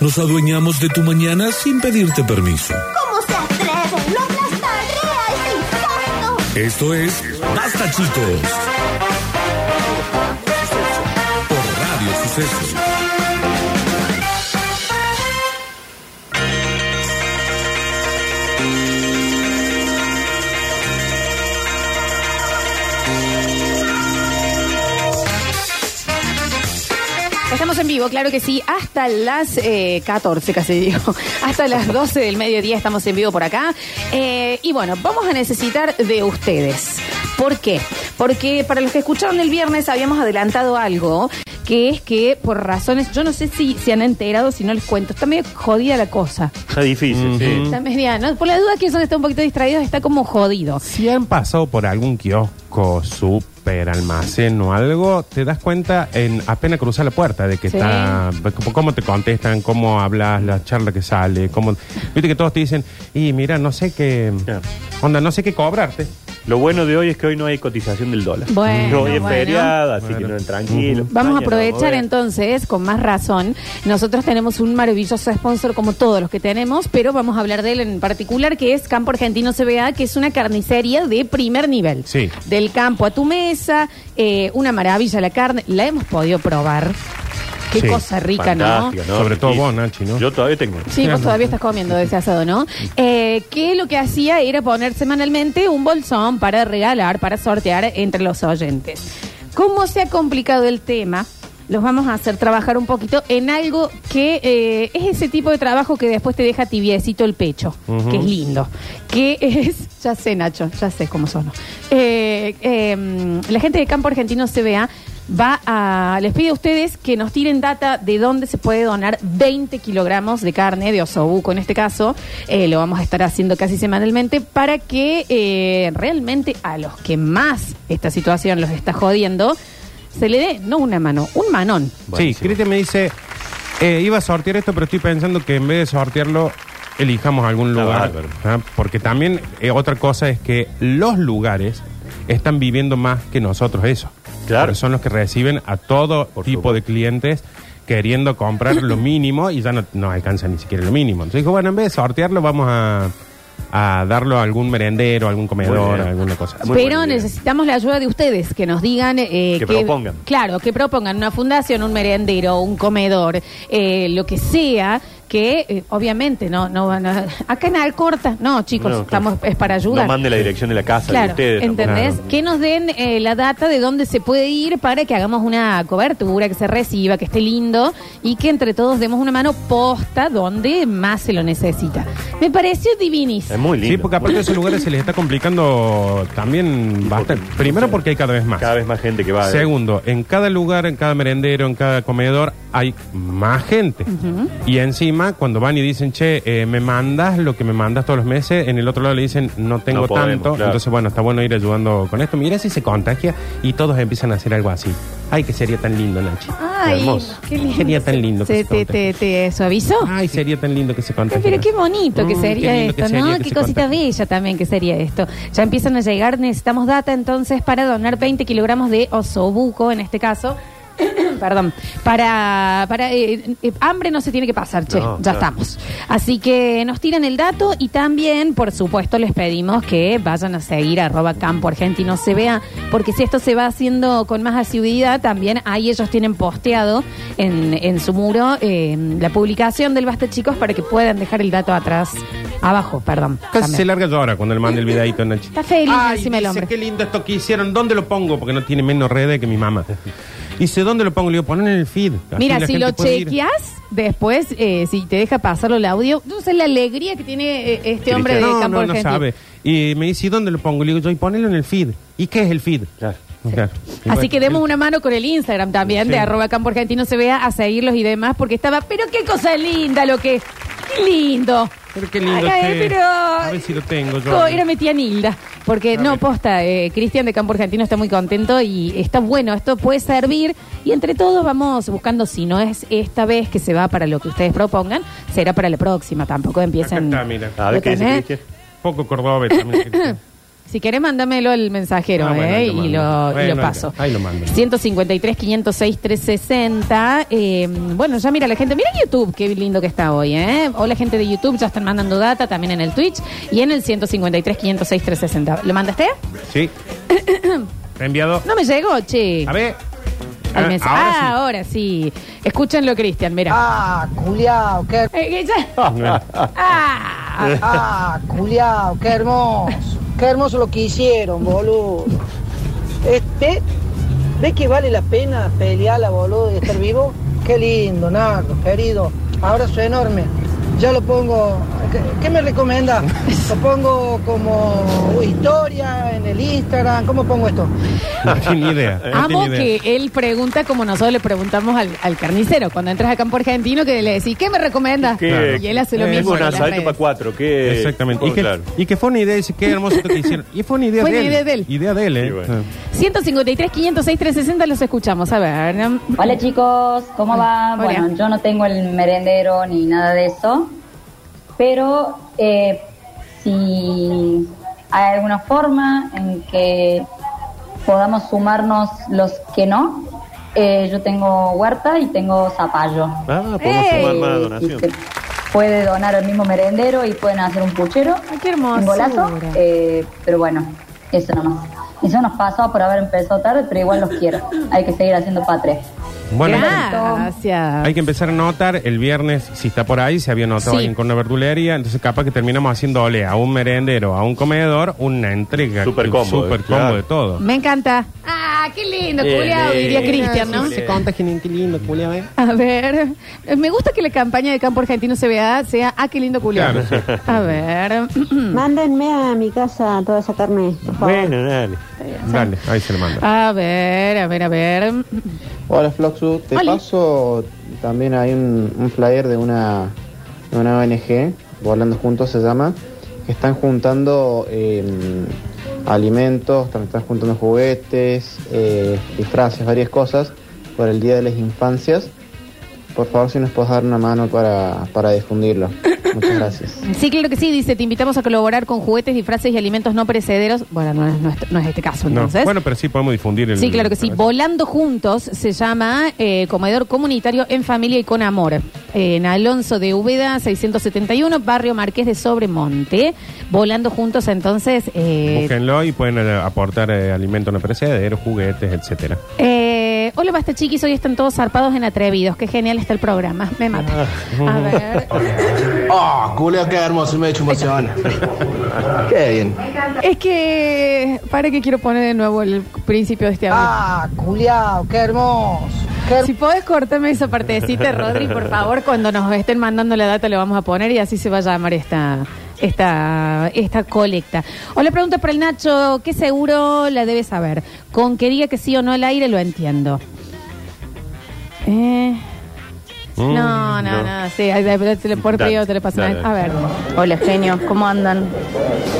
Nos adueñamos de tu mañana sin pedirte permiso. ¿Cómo se atreven? ¡Lo aplastaré a ese! Esto es Basta Chicos. Por Radio Sucesos. Estamos en vivo, claro que sí, hasta las eh, 14 casi digo, hasta las 12 del mediodía estamos en vivo por acá. Eh, y bueno, vamos a necesitar de ustedes. ¿Por qué? Porque para los que escucharon el viernes habíamos adelantado algo, que es que por razones, yo no sé si se han enterado, si no les cuento, está medio jodida la cosa. Está difícil, sí. Está media, ¿no? Por la duda que son está un poquito distraídos, está como jodido. Si han pasado por algún kiosco, súper, almacén o algo, te das cuenta en apenas cruzar la puerta de que Sí. está. Cómo, cómo te contestan, cómo hablas, la charla que sale. Cómo, Viste que todos te dicen, y mira, no sé qué. Claro. Onda, no sé qué cobrarte. Lo bueno de hoy es que hoy no hay cotización del dólar. Bueno, hoy es bueno. feriado, así Bueno. que no tranquilo. Vamos a aprovechar entonces, con más razón. Nosotros tenemos un maravilloso sponsor como todos los que tenemos, pero vamos a hablar de él en particular, que es Campo Argentino CBA, que es una carnicería de primer nivel. Sí. Del campo a tu mesa, eh, una maravilla la carne. La hemos podido probar. Qué Sí. cosa rica, ¿no? Sobre todo vos, Nachi, ¿no? Yo todavía tengo. Sí, vos todavía estás comiendo de ese asado, ¿no? Eh, que lo que hacía era poner semanalmente un bolsón para regalar, para sortear entre los oyentes. ¿Cómo se ha complicado el tema? Los vamos a hacer trabajar un poquito en algo que eh, es ese tipo de trabajo que después te deja tibiecito el pecho, que es lindo. Que es, ya sé, Nacho, ya sé cómo son. Eh, eh, la gente de Campo Argentino CBA va a, les pide a ustedes que nos tiren data de dónde se puede donar 20 kilogramos de carne, de osobuco en este caso, eh, lo vamos a estar haciendo casi semanalmente, para que eh, realmente a los que más esta situación los está jodiendo, se le dé, no una mano, un manón. Sí. Cristian me dice, eh, iba a sortear esto, pero estoy pensando que en vez de sortearlo, elijamos algún Está lugar. ¿ah? Porque también eh, otra cosa es que los lugares están viviendo más que nosotros eso. Claro. Porque son los que reciben a todo Por tipo supuesto. de clientes queriendo comprar lo mínimo y ya no, no alcanza ni siquiera lo mínimo. Entonces dijo, bueno, en vez de sortearlo, vamos a, a darlo a algún merendero, a algún comedor, alguna cosa así. Pero necesitamos la ayuda de ustedes, que nos digan... eh, Que propongan. Claro, que propongan una fundación, un merendero, un comedor, eh, lo que sea, que eh, obviamente no, no van a... Acá en Alcorta, no chicos, No, claro. estamos, es para ayudar. No mande la dirección de la casa de Claro, ustedes. tampoco. ¿entendés? Claro. Que nos den eh, la data de dónde se puede ir para que hagamos una cobertura, que se reciba, que esté lindo y que entre todos demos una mano posta donde más se lo necesita. Me pareció divinis. Es muy lindo. Sí, porque aparte de esos lugares se les está complicando también bastante. Primero porque hay cada vez más. Cada vez más gente que va. Segundo, en cada lugar, en cada merendero, en cada comedor, hay más gente. Y encima, cuando van y dicen, che, eh, me mandas lo que me mandas todos los meses, en el otro lado le dicen, no tengo No podemos, tanto. claro. Entonces, bueno, está bueno ir ayudando con esto. Mira si se contagia y todos empiezan a hacer algo así. Ay, que sería tan lindo, Nachi. Ay, hermoso. qué lindo. Sería tan lindo que ¿Se, se te, te, te suavizó? Ay, sería tan lindo que se Ay, contagie. pero qué bonito que Mm, sería qué lindo que esto, sería ¿no? que Qué se cosita contagie. bella también que sería esto. Ya empiezan a llegar, necesitamos data entonces para donar 20 kilogramos de osobuco, en este caso. Perdón, para, para eh, eh, hambre no se tiene que pasar, che, No, ya claro. estamos. Así que nos tiran el dato y también, por supuesto, les pedimos que vayan a seguir arroba campo argentino se vea, porque si esto se va haciendo con más asiduidad, también ahí ellos tienen posteado en, en su muro eh, la publicación del Basta Chicos para que puedan dejar el dato atrás, abajo, perdón. Casi también. se larga llora cuando le manda el videito, Nachi. Está feliz Ay, encima el dice, hombre. qué lindo esto que hicieron. ¿Dónde lo pongo? Porque no tiene menos redes que mi mamá. Dice, ¿dónde lo pongo? Le digo, ponen en el feed. Así Mira, la si gente lo puede ir. chequeas, después, eh, si te deja pasarlo el audio, tú sabes la alegría que tiene eh, este hombre de no, Campo no, no Argentino. sabe. Y me dice, ¿y dónde lo pongo? Le digo, yo, y ponelo en el feed. ¿Y qué es el feed? Claro. Claro. Y Así bueno, que demos una mano con el Instagram también, de arroba Campo Argentino se vea a seguirlos y demás, porque estaba, pero qué cosa linda lo que, qué lindo. Pero qué lindo Ay, que- pero- A ver si lo tengo yo. Co- Era mi tía Nilda, porque no, posta, eh, Cristian de Campo Argentino está muy contento y está bueno, esto puede servir y entre todos vamos buscando, si no es esta vez que se va para lo que ustedes propongan, será para la próxima, tampoco empiecen... Acá está, mira. A ver ¿Lo qué dice tenés? Cristian. Poco cordobés también. Si querés, mándamelo el mensajero, Ah, bueno, ¿eh? ahí y, lo mando. lo, y Bueno, lo paso. ahí lo mando. 153, 506, 360. Eh, bueno, ya mira la gente. Mira YouTube, qué lindo que está hoy, ¿eh? Hola, gente de YouTube, ya están mandando data también en el Twitch y en el 153, 506, 360. ¿Lo mandaste? Sí. Enviado. No me llegó, che. A ver. Al Ah, mensaje. ahora ah, ahora sí. Escúchenlo, Cristian, mira. Ah, culiao, qué, Eh, que ya- Ah. ah, culiao, qué hermoso. Qué hermoso lo que hicieron, boludo. Este, ¿ves que vale la pena pelearla, boludo, y estar vivo? Qué lindo, Nardo, querido. Abrazo enorme. Ya lo pongo. ¿Qué, qué me recomienda? Lo pongo como historia en el Instagram. ¿Cómo pongo esto? No tiene ni idea. no Amo tiene idea. que él pregunta como nosotros le preguntamos al, al carnicero cuando entras a campo argentino que le decís, ¿qué me recomiendas? ¿Qué? Y él hace lo Eh, mismo. Tengo un en las asadito redes. para cuatro. ¿qué? Exactamente. Oh, Y que, claro. y que fue una idea, dice, qué hermoso esto que hicieron. Y fue una idea Fue de una él. idea de él. Idea de él, ¿eh? Sí, bueno. 153, 506, 360 los escuchamos. A ver. Hola chicos, ¿cómo va? Hola. Bueno, yo no tengo el merendero ni nada de eso, pero eh, si hay alguna forma en que podamos sumarnos los que no, eh, yo tengo huerta y tengo zapallo. Ah, podemos ¡Ey! sumar Eh, donación. se puede donar al mismo merendero y pueden hacer un puchero, Ay, qué hermosura. un golazo, eh, pero bueno, eso nomás. Eso nos pasó por haber empezado tarde, pero igual los quiero. Hay que seguir haciendo patria. Bueno, Gracias. hay que empezar a notar el viernes, si está por ahí, se había notado Sí. alguien con una verdulería, entonces capaz que terminamos haciéndole a un merendero, a un comedor, una entrega Súper que- cómodo, súper claro. cómodo de todo. Me encanta. Ah, qué lindo, Bien, culiao, diría. Cristian, ¿no? Se contagien, qué lindo, culiao, ¿eh? A ver, eh, me gusta que la campaña de campo argentino se vea, sea, ah, qué lindo sí. A ver. Mándenme a mi casa toda esa carne, por favor. Bueno, dale. Dale, ahí se le manda. A ver, a ver, a ver. Hola Floxu, te Hola. paso también hay un, un flyer de una, de una ONG, Volando Juntos se llama, que están juntando eh, alimentos, también están juntando juguetes, eh, disfraces, varias cosas por el Día de las Infancias. Por favor, si nos puedes dar una mano para, para difundirlo. Muchas gracias. Sí, claro que sí, dice, te invitamos a colaborar con juguetes, disfraces y alimentos no perecederos. Bueno, no es, no es- no es este caso, No, entonces. Bueno, pero sí podemos difundir el. Sí, claro que sí. Volando Juntos se llama eh, Comedor Comunitario en Familia y con Amor. En Alonso de Úbeda, 671, Barrio Marqués de Sobremonte. Volando Juntos, entonces. eh, Búsquenlo y pueden eh, aportar eh, alimentos no perecederos, juguetes, etcétera. eh, hola, basta chiquis, hoy están todos zarpados en atrevidos. Qué genial está el programa. Me mata. A ver. Oh, culeo, qué hermoso, me he hecho emoción. qué bien. Es que. Para que quiero poner de nuevo el principio de este audio. Ah, culiao, qué hermoso. Qué Si podés cortarme esa partecita, Rodri, por favor, cuando nos estén mandando la data le vamos a poner y así se va a llamar esta, esta, esta colecta. O la pregunta para el Nacho, ¿qué seguro la debe saber? Con que diga que sí o no al aire lo entiendo. Eh, Mm, no, no, no. no, sí, por privado te le paso. dale. A ver. Hola genios, ¿cómo andan?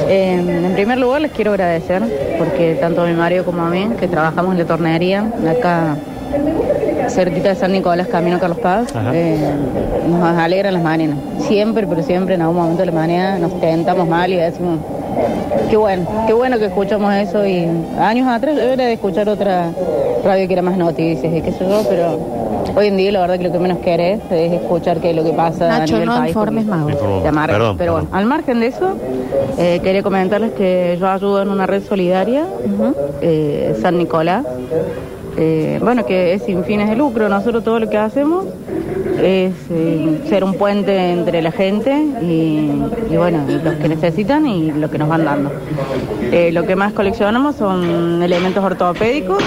Eh, en primer lugar les quiero agradecer porque tanto a mi marido como a mí, que trabajamos en la tornería, acá cerquita de San Nicolás, Camino Carlos Paz, eh, nos alegran las mañanas. Siempre, pero siempre en algún momento de la mañana nos tentamos mal y decimos, qué bueno, qué bueno que escuchamos eso y años atrás yo era de escuchar otra radio que era más noticias y qué sé yo, pero hoy en día la verdad que lo que menos querés es escuchar qué es lo que pasa a Nacho, nivel no país. informes más. Pero perdón. bueno, al margen de eso, eh, quería comentarles que yo ayudo en una red solidaria, eh, San Nicolás, eh, bueno, que es sin fines de lucro. Nosotros todo lo que hacemos es eh, ser un puente entre la gente y, bueno, los que necesitan y lo que nos van dando. Eh, lo que más coleccionamos son elementos ortopédicos.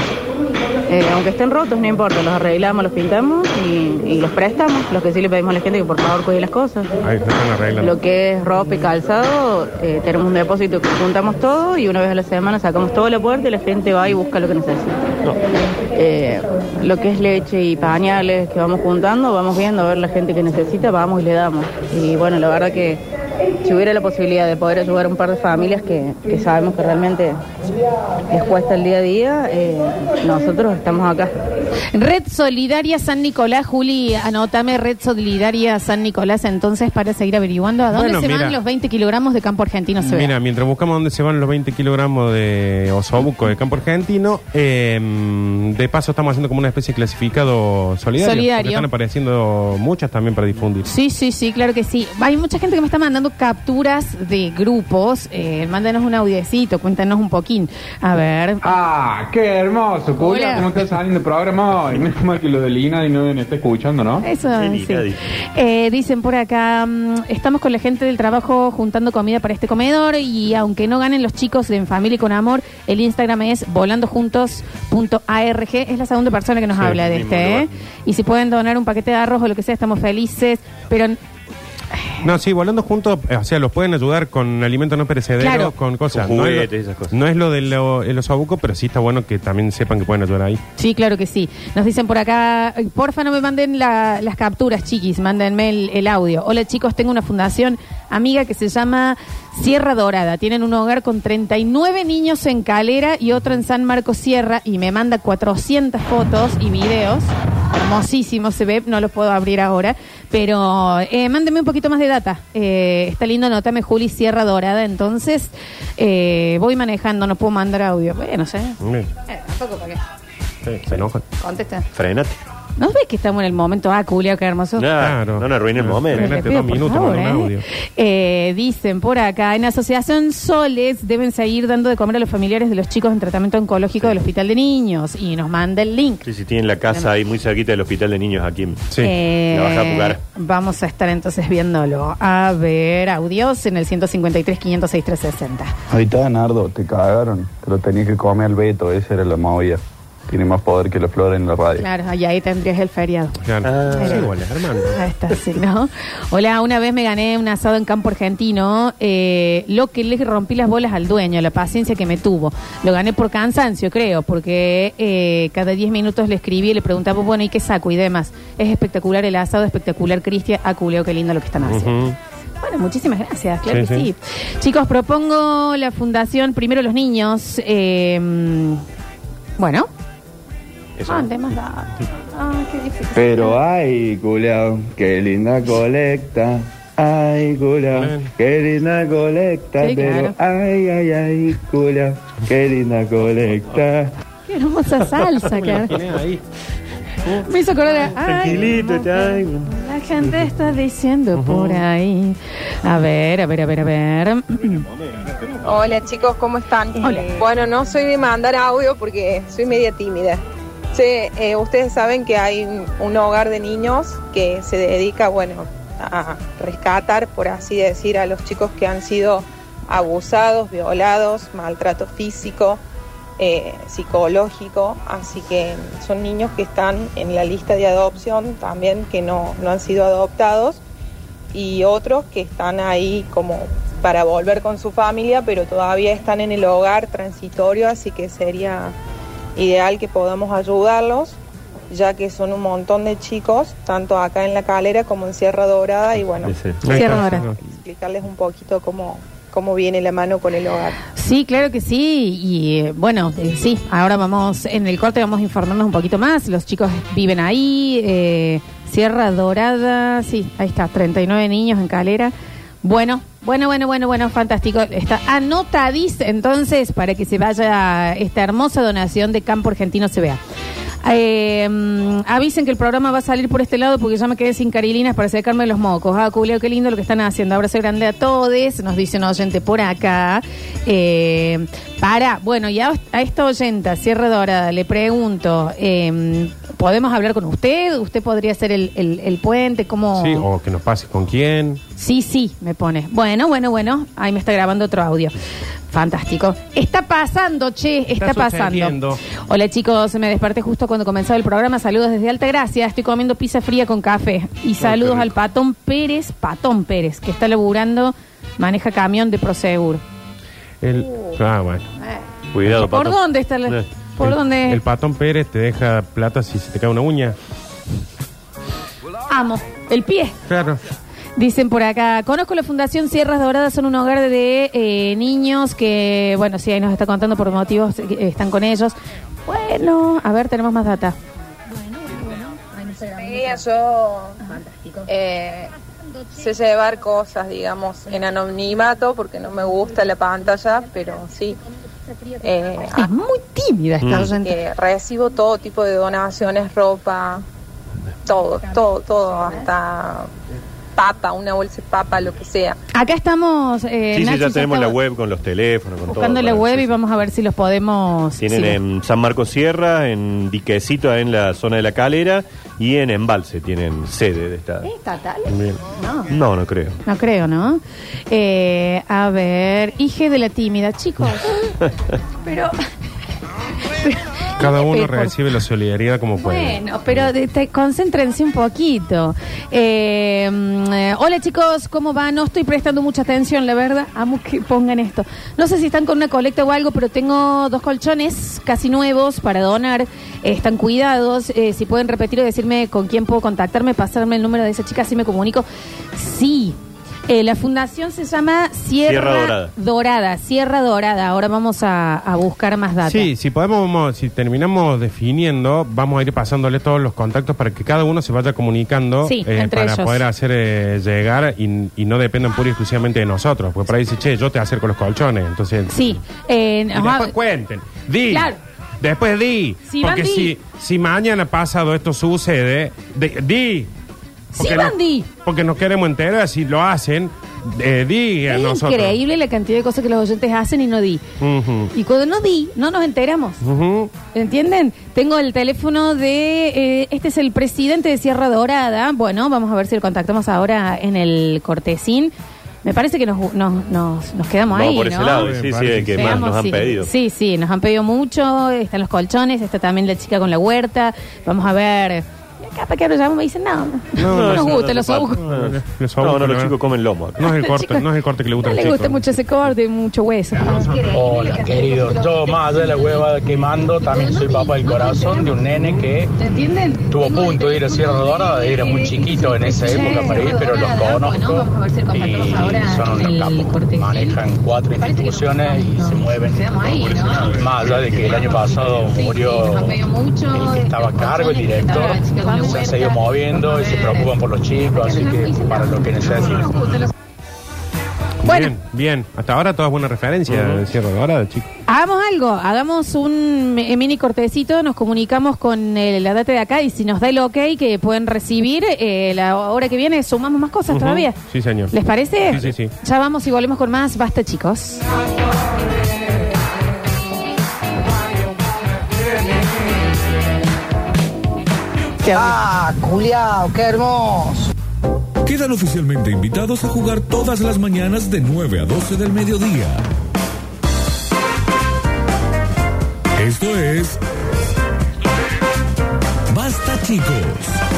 Eh, aunque estén rotos, no importa, los arreglamos, los pintamos y, y los prestamos. Lo que sí le pedimos a la gente que por favor cuide las cosas. Ahí se están arreglando. Lo que es ropa y calzado, eh, tenemos un depósito que juntamos todo y una vez a la semana sacamos toda la puerta y la gente va y busca lo que necesita. Eh, lo que es leche y pañales que vamos juntando, vamos viendo a ver la gente que necesita, vamos y le damos. Y bueno, la verdad que si hubiera la posibilidad de poder ayudar a un par de familias que, que sabemos que realmente les cuesta el día a día, eh, nosotros estamos acá. Red Solidaria San Nicolás, Juli, anótame Red Solidaria San Nicolás entonces para seguir averiguando a dónde Bueno, se mira. van los 20 kilogramos de campo argentino se ve. Mira, mientras buscamos dónde se van los 20 kilogramos de osobuco de campo argentino, eh, de paso estamos haciendo como una especie de clasificado solidario. Solidario. Están apareciendo muchas también para difundir. Sí, sí, sí, claro que sí. Hay mucha gente que me está mandando capturas de grupos. Eh, mándenos un audiecito, cuéntanos un poquín. A ver. Ah, qué hermoso. Julia, que no está saliendo el programa hoy. Menos mal que lo de Lina y no me está escuchando, ¿no? Eso, sí. Eh, dicen por acá, mm, estamos con la gente del trabajo juntando comida para este comedor y aunque no ganen los chicos de En Familia y con Amor, el Instagram es volandojuntos.arg. Es la segunda persona que nos Sí, habla de este. ¿eh? Y si pueden donar un paquete de arroz o lo que sea, estamos felices. Pero No, sí, volando juntos, eh, o sea, los pueden ayudar con alimentos no perecederos, Claro. con cosas. Con no, es juguetes, lo, esas cosas. no es lo del el osobuco, pero sí está bueno que también sepan que pueden ayudar ahí. Sí, claro que sí. Nos dicen por acá, "Ay, porfa no me manden la- las capturas, chiquis, mándenme el, el audio. Hola chicos, tengo una fundación amiga que se llama Sierra Dorada. Tienen un hogar con 39 niños en Calera y otro en San Marcos Sierra y me manda 400 fotos y videos. Hermosísimo se ve, no los puedo abrir ahora, pero eh, mándenme un poquito más de data. Eh, está lindo, anótame Juli Sierra Dorada, entonces eh, voy manejando, no puedo mandar audio. Bueno, no sé. Mm, Eh, tampoco para qué. sí, se enojan. Contesta. Frenate. ¿No ves que estamos en el momento? Ah, Julio, qué hermoso. Claro. No, no arruine el momento. Frenate Les pido, dos por minutos, favor, un ¿eh? audio. Eh, dicen por acá, en Asociación Soles deben seguir dando de comer a los familiares de los chicos en tratamiento oncológico del Hospital de Niños. Y nos manda el link. Sí, sí, tienen la casa ahí muy cerquita del hospital de niños aquí. Sí. Eh, La Baja Pucara. vamos a estar entonces viéndolo. A ver, audios en el 153 506 360. Ahí está, Nardo, te cagaron. Te lo tenías que comer al Beto, esa era la movida. Tiene más poder que la flor en la radio. Claro, y ahí tendrías el feriado. Claro. Ah. Sí, igual, Armando. Ahí está, sí, ¿no? Hola, una vez me gané un asado en campo argentino. eh, lo que le rompí las bolas al dueño, la paciencia que me tuvo. Lo gané por cansancio, creo, porque eh, cada 10 minutos le escribí y le preguntaba, bueno, ¿y qué saco? Y demás. Es espectacular el asado, espectacular Cristian. Ah, culeo, qué lindo lo que están haciendo. Bueno, muchísimas gracias, claro Sí, que sí. sí. Chicos, propongo la fundación Primero los Niños. eh, bueno, Eso. mande más datos. Ah, qué difícil. Pero ay, culiao, qué linda colecta. Ay, culiao, qué linda colecta. Sí, pero claro. ay, ay, ay, culiao, qué linda colecta. Qué hermosa salsa, que ahí. me hizo acordar. Tranquilito, ay. La gente está diciendo por ahí. A ver, a ver, a ver, a ver. Hola chicos, ¿cómo están? Hola. Bueno, no soy de mandar audio porque soy media tímida. Che, eh, ustedes saben que hay un hogar de niños que se dedica, bueno, a rescatar, por así decir, a los chicos que han sido abusados, violados, maltrato físico, eh, psicológico. Así que son niños que están en la lista de adopción también, que no, no han sido adoptados y otros que están ahí como para volver con su familia, pero todavía están en el hogar transitorio, así que sería ideal que podamos ayudarlos, ya que son un montón de chicos, tanto acá en La Calera como en Sierra Dorada, y bueno, ahora. sí, explicarles un poquito cómo, cómo viene la mano con el hogar. Sí, claro que sí. Y eh, bueno, eh, sí, ahora vamos, en el corte vamos a informarnos un poquito más. Los chicos viven ahí, eh, Sierra Dorada, sí, ahí está, 39 niños en Calera. Bueno, bueno, bueno, bueno, bueno, fantástico. Está anotadís entonces para que se vaya esta hermosa donación de Campo Argentino vea. Eh, mm, avisen que el programa va a salir por este lado porque ya me quedé sin carilinas para secarme los mocos. Ah, Julio, qué lindo lo que están haciendo. Abrazo grande a todos. Nos dice un oyente por acá. Eh, para, bueno, ya a esta oyenta, Sierra Dorada, le pregunto, eh, ¿podemos hablar con usted? ¿Usted podría ser el, el- el puente? ¿Cómo? Sí, o que nos pase con quién. Sí, sí, me pone. Bueno, bueno, bueno. Ahí me está grabando otro audio. Fantástico. Está pasando, che, está, Está pasando. sucediendo. Hola chicos, me desperté justo cuando comenzaba el programa. Saludos desde Altagracia. Estoy comiendo pizza fría con café. Y saludos rico. al Patón Pérez, Patón Pérez, que está laburando, maneja camión de Prosegur. El, ah, bueno. Cuidado, ¿Por dónde está la- Eh. ¿Por el, dónde? El patón Pérez te deja plata si se te cae una uña. Amo. El pie. Claro. Dicen por acá, conozco la Fundación Sierras Doradas, son un hogar de eh, niños que, bueno, sí, ahí nos está contando por motivos que están con ellos. Bueno, a ver, tenemos más data. yo eh, sé llevar cosas, digamos, en anonimato porque no me gusta la pantalla, pero sí. Eh, Es muy tímida esta que oyente. recibo todo tipo de donaciones, ropa, todo, todo, todo, hasta papa, una bolsa de papa, lo que sea. Acá estamos. Eh, Sí, sí, Nachi ya tenemos la web con los teléfonos, con Buscando todo. la web sí, y sí. vamos a ver si los podemos. Tienen sí. en San Marcos Sierra, en Diquecito, en la zona de la calera, y en Embalse tienen sede de esta. ¿Es estatal? Bien. No. No, no creo. No creo, ¿no? Eh, a ver, hije de la tímida, chicos. Pero. Cada uno Pero- recibe la solidaridad como puede. Bueno, pero de- te- concéntrense un poquito. Eh, mm, eh, hola chicos, ¿cómo va? No estoy prestando mucha atención, la verdad. Amo que pongan esto. No sé si están con una colecta o algo, pero tengo dos colchones casi nuevos para donar. Eh, están cuidados. Eh, si pueden repetir o decirme con quién puedo contactarme, pasarme el número de esa chica, así me comunico. Sí. Eh, la fundación se llama Sierra, Sierra Dorada. Dorada, Sierra Dorada. Ahora vamos a, a buscar más datos. Sí, si podemos, vamos- si terminamos definiendo, vamos a ir pasándole todos los contactos para que cada uno se vaya comunicando Sí, eh, entre para ellos. poder hacer eh, llegar y, y no dependan pura y exclusivamente de nosotros. Porque por ahí dice, che, yo te acerco los colchones. Entonces, Sí. eh, y ajá. después cuenten. Di. Claro. Después di. Van, porque di. si, si mañana pasado esto sucede, de- di. Sí, no-. Porque nos queremos enterar, si lo hacen, eh, di a Es nosotros. increíble la cantidad de cosas que los oyentes hacen y no di. Ujú. Y cuando no di, no nos enteramos. Ujú. ¿Entienden? Tengo el teléfono de... eh, este es el presidente de Sierra Dorada. Bueno, vamos a ver si lo contactamos ahora en el cortesín. Me parece que nos, nos, nos, nos quedamos Vamos ahí, por ese ¿no? lado, sí, sí, el que que más Veamos nos han si- pedido. Sí, sí, nos han pedido mucho. Están los colchones, está también la chica con la huerta. Vamos a ver... Para que ahora me dicen, no, no, no nos gusta no los. Los No, no, los ¿no? chicos comen lomo. No es el Los corte, chicos- no es el corte que le gusta No a los le gusta chicos. mucho ese corte, mucho hueso. Hola, querido. Yo, más allá de la hueva que mando, también soy papá del corazón de un nene que ¿Entienden? tuvo punto de ir a Sierra Dorada, era muy chiquito en esa época para ir, pero los conozco y son unos capos. Manejan cuatro instituciones y se mueven. Más allá de que el año pasado murió el que estaba a cargo, el director, se han seguido moviendo y se preocupan por los chicos, así que para lo que necesiten. Bueno. Bien, bien. Hasta ahora todas buenas referencias de Sierra Dorada, chicos. Hagamos algo, hagamos un mi- mini cortecito, nos comunicamos con eh, la data de acá y si nos da el ok que pueden recibir, eh, la hora que viene sumamos más cosas todavía. Sí, señor. ¿Les parece? Sí, sí, sí. Ya vamos y volvemos con más. Basta, chicos. Ah, culiao, qué hermoso. Quedan oficialmente invitados a jugar todas las mañanas de 9 a 12 del mediodía. Esto es... Basta chicos.